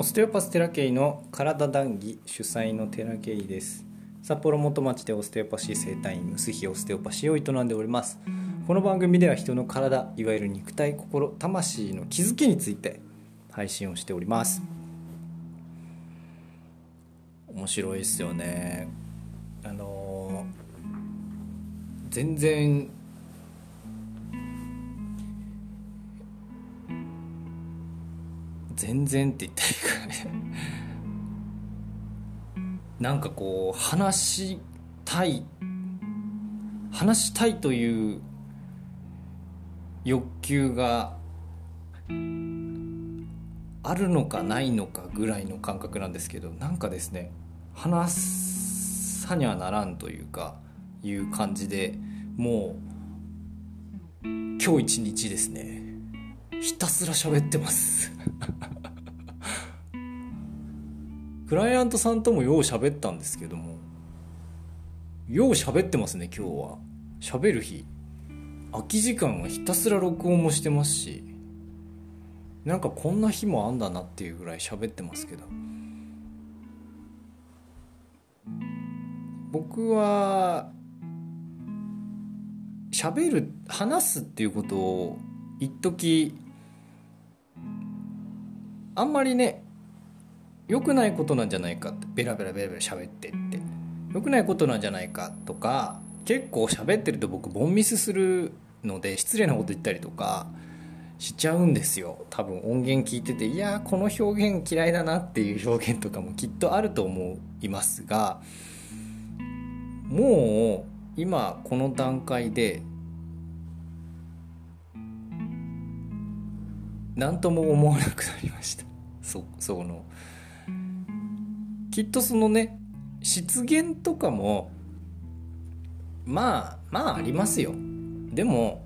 オステオパステラケイの体談義主催のテラケイです。札幌元町でオステオパシー生態院ムスヒオステオパシーを営んでおります。この番組では人の体いわゆる肉体心魂の気づきについて配信をしております。面白いですよね。あの全然全然って言ったらいいかね。なんかこう話したい話したいという欲求があるのかないのかぐらいの感覚なんですけどなんかですね話さにはならんというかいう感じでもう今日一日ですね。ひたすら喋ってます。クライアントさんともよう喋ったんですけどもよう喋ってますね今日は。喋る日。空き時間はひたすら録音もしてますしなんかこんな日もあんだなっていうぐらい喋ってますけど。僕は喋る話すっていうことを一時あんまりね良くないことなんじゃないかってベラベラベラベラ喋ってって。良くないことなんじゃないかとか結構喋ってると僕ボンミスするので失礼なこと言ったりとかしちゃうんですよ。多分音源聞いてていやこの表現嫌いだなっていう表現とかもきっとあると思いますがもう今この段階で何とも思わなくなりました。そそのきっとそのね失言とかもまあまあありますよ。でも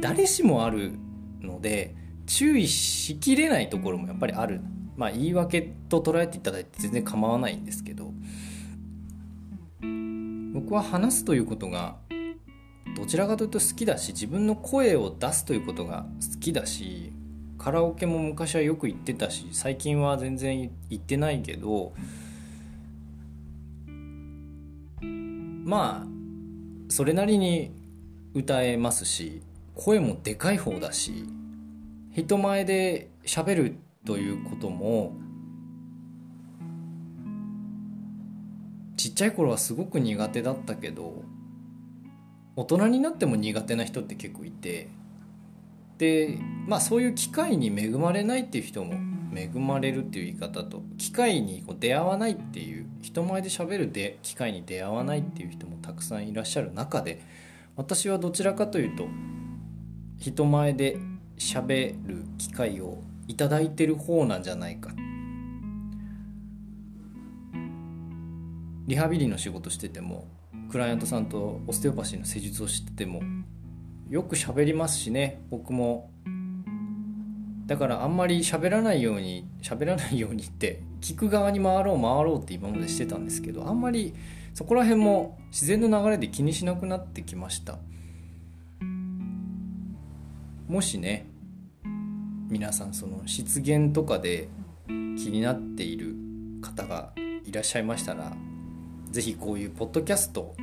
誰しもあるので注意しきれないところもやっぱりある。まあ言い訳と捉えていただいて全然構わないんですけど僕は話すということがどちらかというと好きだし自分の声を出すということが好きだしカラオケも昔はよく行ってたし最近は全然行ってないけどまあそれなりに歌えますし声もでかい方だし人前で喋るということもちっちゃい頃はすごく苦手だったけど大人になっても苦手な人って結構いてでまあそういう機会に恵まれないっていう人も恵まれるっていう言い方と機会にこう出会わないっていう人前で喋るで機会に出会わないっていう人もたくさんいらっしゃる中で私はどちらかというと人前で喋る機会をいただいてる方なんじゃないか。リハビリの仕事しててもクライアントさんとオステオパシーの施術をしててもよく喋りますしね僕も。だからあんまり喋らないように喋らないようにって聞く側に回ろう回ろうって今までしてたんですけどあんまりそこら辺も自然の流れで気にしなくなってきました。もしね皆さんその失言とかで気になっている方がいらっしゃいましたら是非こういうポッドキャスト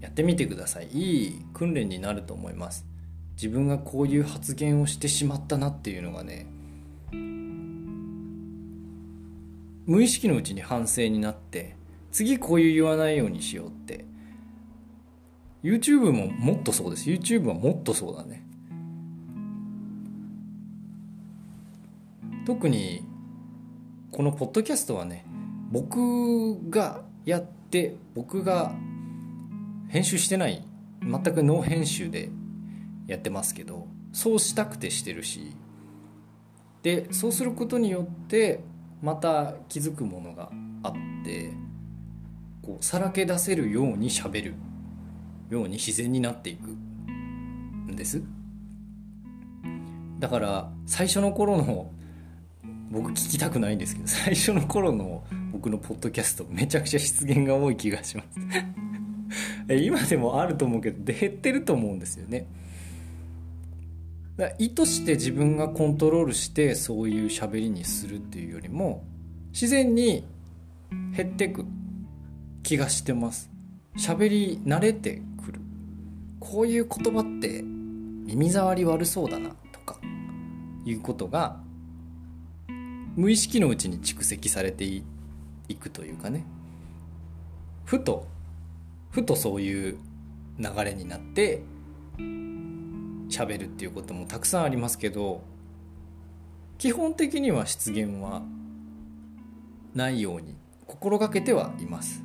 やってみてください。いい訓練になると思います。自分がこういう発言をしてしまったなっていうのがね無意識のうちに反省になって次こういう言わないようにしようって。YouTube ももっとそうです。YouTube はもっとそうだね。特にこのポッドキャストはね僕がやって僕が編集してない。全くノー編集でやってますけどそうしたくてしてるし。でそうすることによってまた気づくものがあってこうさらけ出せるようにしゃべる。ように自然になっていく。んです。だから最初の頃の僕聞きたくないんですけど最初の頃の僕のポッドキャストめちゃくちゃ失言が多い気がします。今でもあると思うけど減ってると思うんですよね。だ意図して自分がコントロールしてそういう喋りにするっていうよりも自然に減ってく気がしてます。喋り慣れてくる。こういう言葉って耳障り悪そうだなとかいうことが無意識のうちに蓄積されていくというかね。ふとふとそういう流れになって喋るっていうこともたくさんありますけど基本的には失言はないように心がけてはいます。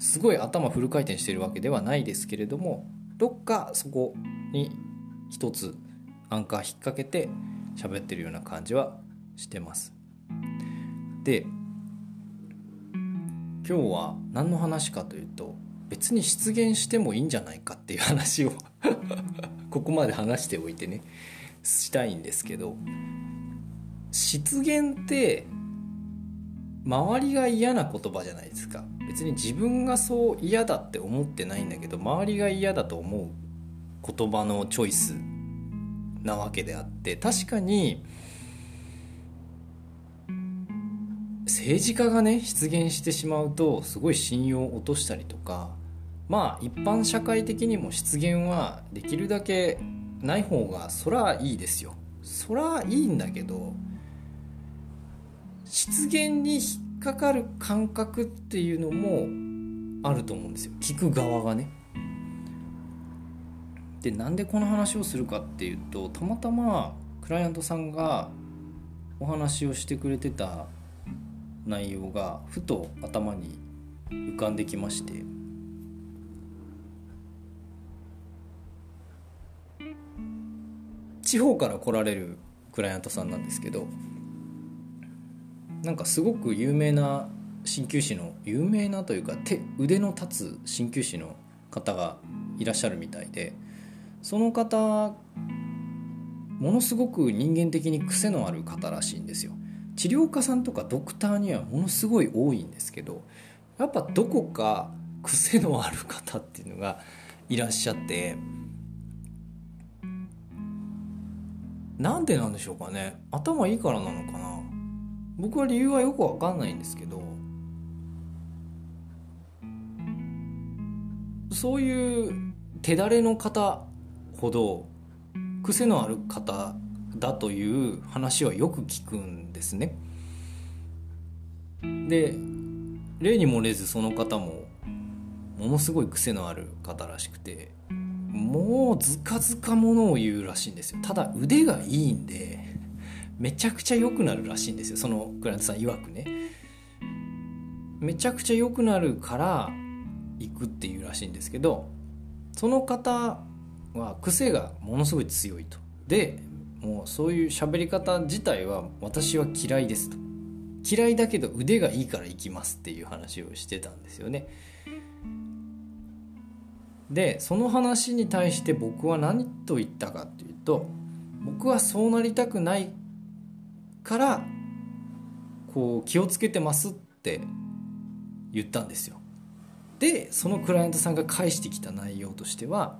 すごい頭フル回転してるわけではないですけれどもどっかそこに一つアンカー引っ掛けて喋ってるような感じはしてます。で今日は何の話かというと別に出現してもいいんじゃないかっていう話をここまで話しておいてねしたいんですけど失言って周りが嫌な言葉じゃないですか。別に自分がそう嫌だって思ってないんだけど周りが嫌だと思う言葉のチョイスなわけであって確かに政治家がね出現してしまうとすごい信用を落としたりとかまあ一般社会的にも失言はできるだけない方がそらいいですよ。そらいいんだけど失言に引っかかる感覚っていうのもあると思うんですよ。聞く側がね。でなんでこの話をするかっていうとたまたまクライアントさんがお話をしてくれてた内容がふと頭に浮かんできまして。地方から来られるクライアントさんなんですけどなんかすごく有名な鍼灸師の有名なというか手腕の立つ鍼灸師の方がいらっしゃるみたいでその方ものすごく人間的に癖のある方らしいんですよ。治療家さんとかドクターにはものすごい多いんですけどやっぱどこか癖のある方っていうのがいらっしゃってなんでなんでしょうかね。頭いいからなのかな。僕は理由はよくわかんないんですけど。そういう手だれの方ほど癖のある方だという話はよく聞くんですね。で例に漏れずその方もものすごい癖のある方らしくて。もうずかずかものを言うらしいんですよ。ただ腕がいいんでめちゃくちゃ良くなるらしいんですよ。そのクライアントさん曰くね。めちゃくちゃ良くなるから行くっていうらしいんですけどその方は癖がものすごい強いと。でもうそういう喋り方自体は私は嫌いですと。嫌いだけど腕がいいから行きますっていう話をしてたんですよね。でその話に対して僕は何と言ったかっていうと僕はそうなりたくないからこう気をつけてますって言ったんですよ。でそのクライアントさんが返してきた内容としては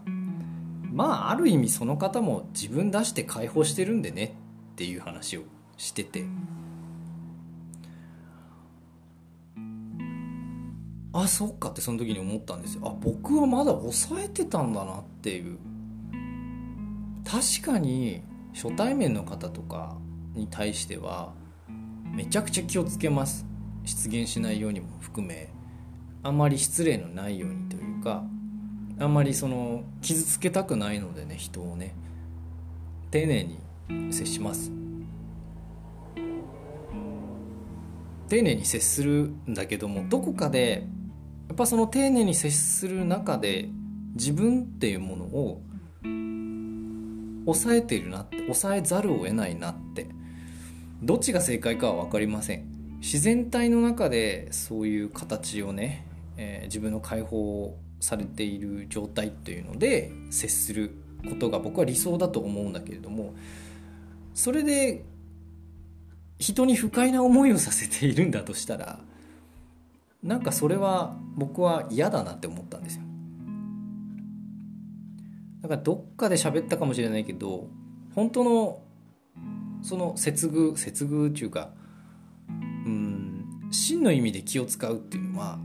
まあある意味その方も自分出して解放してるんでねっていう話をしててあそっかってその時に思ったんですよ。あ僕はまだ抑えてたんだなっていう。確かに初対面の方とかに対してはめちゃくちゃ気をつけます。出現しないようにも含め。あまり失礼のないようにというかあんまりその傷つけたくないのでね人をね。丁寧に接します。丁寧に接するんだけどもどこかでっぱその丁寧に接する中で自分っていうものを抑えているなって抑えざるを得ないなって。どっちが正解かは分かりません。自然体の中でそういう形をね、えー、自分の解放されている状態っていうので接することが僕は理想だと思うんだけれどもそれで人に不快な思いをさせているんだとしたらなんかそれは僕は嫌だなって思ったんですよ。だからどっかで喋ったかもしれないけど本当のその接遇接遇っていうかうん真の意味で気を使うっていうのは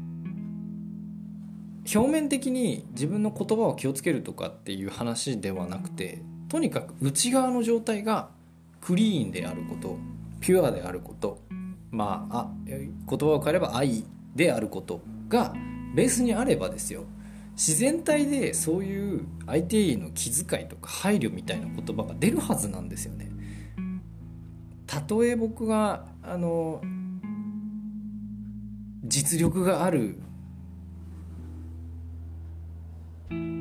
表面的に自分の言葉を気をつけるとかっていう話ではなくてとにかく内側の状態がクリーンであることピュアであることまああ言葉を変えれば愛であることがベースにあればですよ自然体でそういう相手への気遣いとか配慮みたいな言葉が出るはずなんですよね。たとえ僕があの実力がある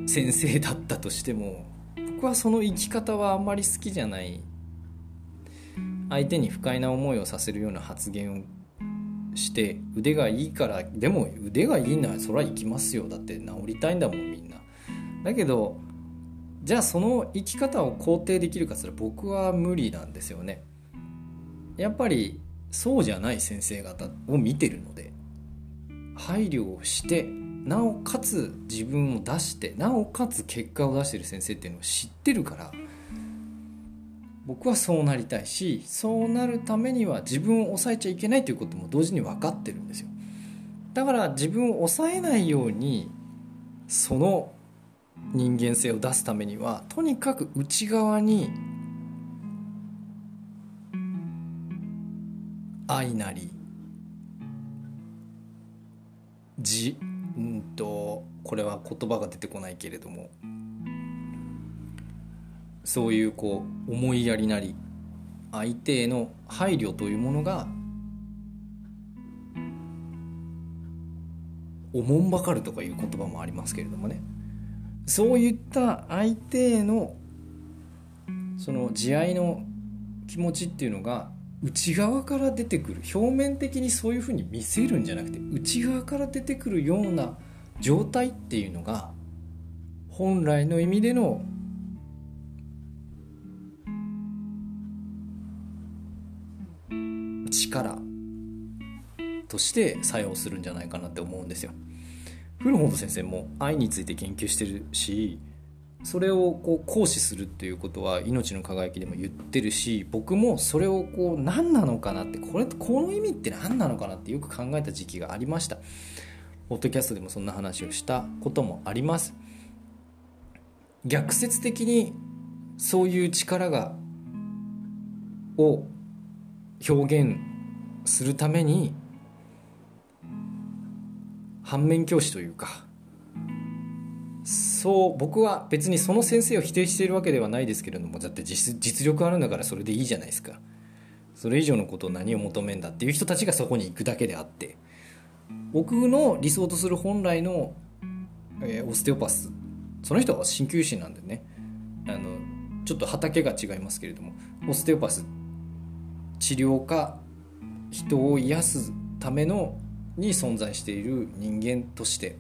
先生だったとしても僕はその生き方はあんまり好きじゃない相手に不快な思いをさせるような発言をして腕がいいからでも腕がいいならそれは行きますよ。だって治りたいんだもんみんな。だけどじゃあその生き方を肯定できるかつら僕は無理なんですよね。やっぱりそうじゃない先生方を見てるので配慮をしてなおかつ自分を出してなおかつ結果を出してる先生っていうのを知ってるから僕はそうなりたいしそうなるためには自分を抑えちゃいけないということも同時に分かってるんですよ。だから自分を抑えないようにその人間性を出すためにはとにかく内側に愛なりじうんとこれは言葉が出てこないけれどもそういうこう思いやりなり相手への配慮というものがおもんばかるとかいう言葉もありますけれどもね。そういった相手へのその慈愛の気持ちっていうのが内側から出てくる表面的にそういうふうに見せるんじゃなくて内側から出てくるような状態っていうのが本来の意味での力として作用するんじゃないかなって思うんですよ。古本先生も愛について研究してるしそれをこう行使するっていうことは命の輝きでも言ってるし僕もそれをこう何なのかなってこれこの意味って何なのかなってよく考えた時期がありましたポッドキャストでもそんな話をしたこともあります逆説的にそういう力がを表現するために反面教師というかそう僕は別にその先生を否定しているわけではないですけれどもだって実力あるんだからそれでいいじゃないですか。それ以上のことを何を求めんだっていう人たちがそこに行くだけであって僕の理想とする本来の、えー、オステオパスその人は鍼灸師なんでねあのちょっと畑が違いますけれどもオステオパスっ治療家人を癒すためのに存在している人間として。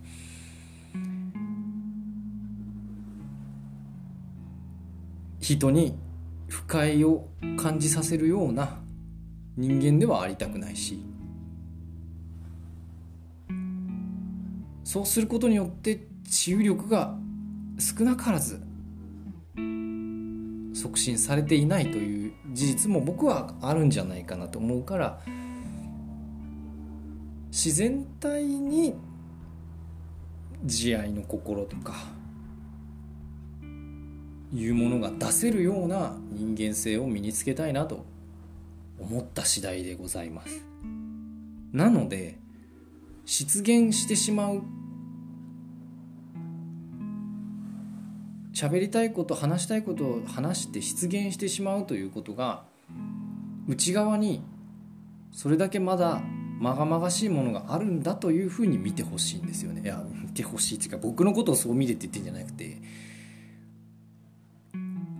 人に不快を感じさせるような人間ではありたくないし。そうすることによって治癒力が少なからず促進されていないという事実も僕はあるんじゃないかなと思うから自然体に慈愛の心とかいうものが出せるような人間性を身につけたいなと思った次第でございます。なので出現してしまう喋りたいこと話したいことを話して出現してしまうということが内側にそれだけまだまがまがしいものがあるんだというふうに見てほしいんですよね。いや見てほしいっていうか僕のことをそう見てって言ってんじゃなくて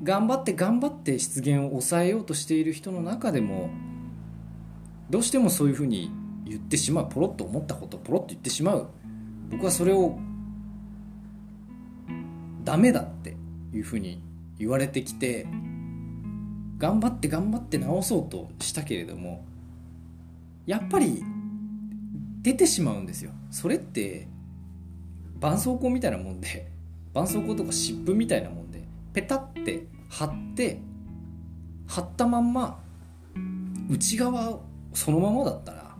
頑張って頑張って出現を抑えようとしている人の中でもどうしてもそういうふうに言ってしまう。ポロッと思ったことをポロッと言ってしまう。僕はそれをダメだっていうふうに言われてきて頑張って頑張って直そうとしたけれどもやっぱり出てしまうんですよ。それって絆創膏みたいなもんで絆創膏とか湿布みたいなもんでペタって貼って貼ったまんま内側そのままだったら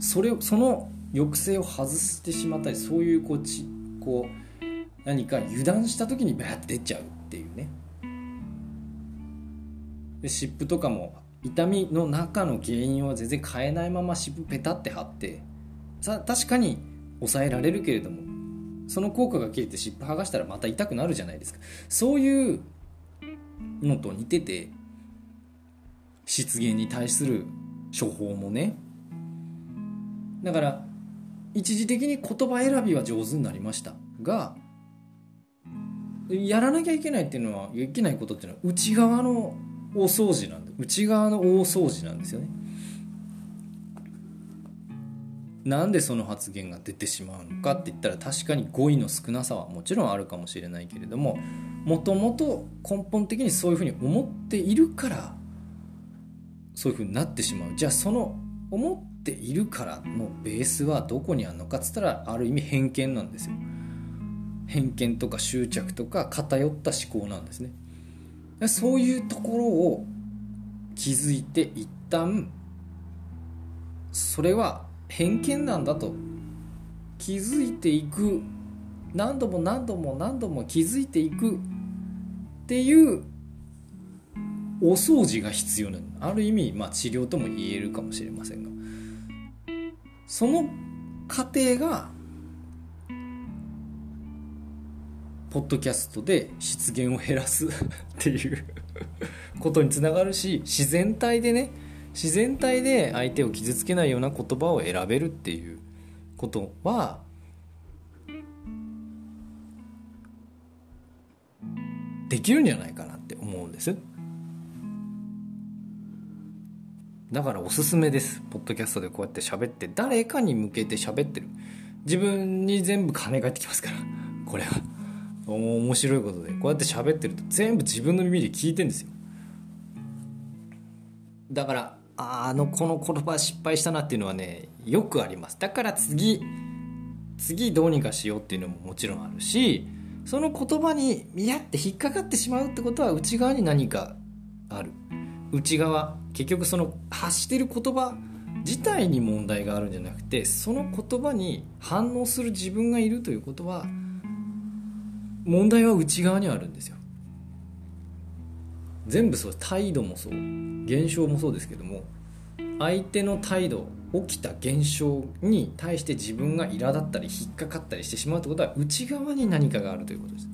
それその抑制を外してしまったりそういうこうちこう何か油断した時にバーッて出ちゃうっていうね。で湿布とかも痛みの中の原因は全然変えないまま湿布ペタって貼ってさ確かに抑えられるけれどもその効果が切れて湿布剥がしたらまた痛くなるじゃないですか。そういうのと似てて失言に対する処方もね。だから一時的に言葉選びは上手になりましたがやらなきゃいけないっていうのはいけないことっていうのは内側の大掃除なんで内側の大掃除なんですよね。なんでその発言が出てしまうのかって言ったら確かに語彙の少なさはもちろんあるかもしれないけれどももともと根本的にそういうふうに思っているからそういうふうになってしまう。じゃあその思っているからのベースはどこにあるのかっつったらある意味偏見なんですよ。偏見とか執着とか偏った思考なんですね。そういうところを気づいて一旦それは偏見なんだと。気づいていく何度も何度も何度も気づいていくっていうお掃除が必要なのある意味、まあ、治療とも言えるかもしれませんが。その過程がポッドキャストで失言を減らす っていうことにつながるし自然体でね自然体で相手を傷つけないような言葉を選べるっていうことはできるんじゃないかなって思うんです。だからおすすめです。ポッドキャストでこうやって喋って誰かに向けて喋ってる。自分に全部金返ってきますからこれは。面白いことでこうやって喋ってると全部自分の耳で聞いてんですよ。だからあのこの言葉失敗したなっていうのはねよくあります。だから次次どうにかしようっていうのももちろんあるしその言葉にミヤって引っかかってしまうってことは内側に何かある。内側結局その発してる言葉自体に問題があるんじゃなくてその言葉に反応する自分がいるということは問題は内側にあるんですよ。全部そう態度もそう。現象もそうですけども相手の態度起きた現象に対して自分が苛立ったり引っかかったりしてしまうってことは内側に何かがあるということです。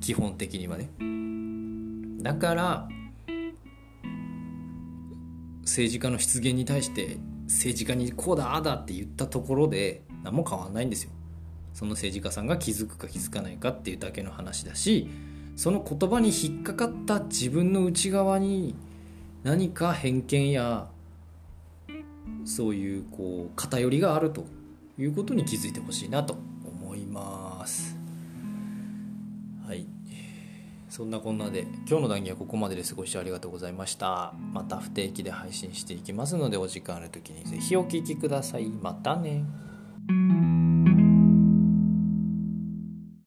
基本的にはね。だから政治家の失言に対して政治家にこうだああだって言ったところで何も変わんないんですよ。その政治家さんが気づくか気づかないかっていうだけの話だしその言葉に引っかかった自分の内側に何か偏見やそういうこう偏りがあるということに気づいてほしいなと思います。はい。そんなこんなで今日の談義はここまでですご視聴ありがとうございました。また不定期で配信していきますのでお時間ある時に是非お聴きください。またね。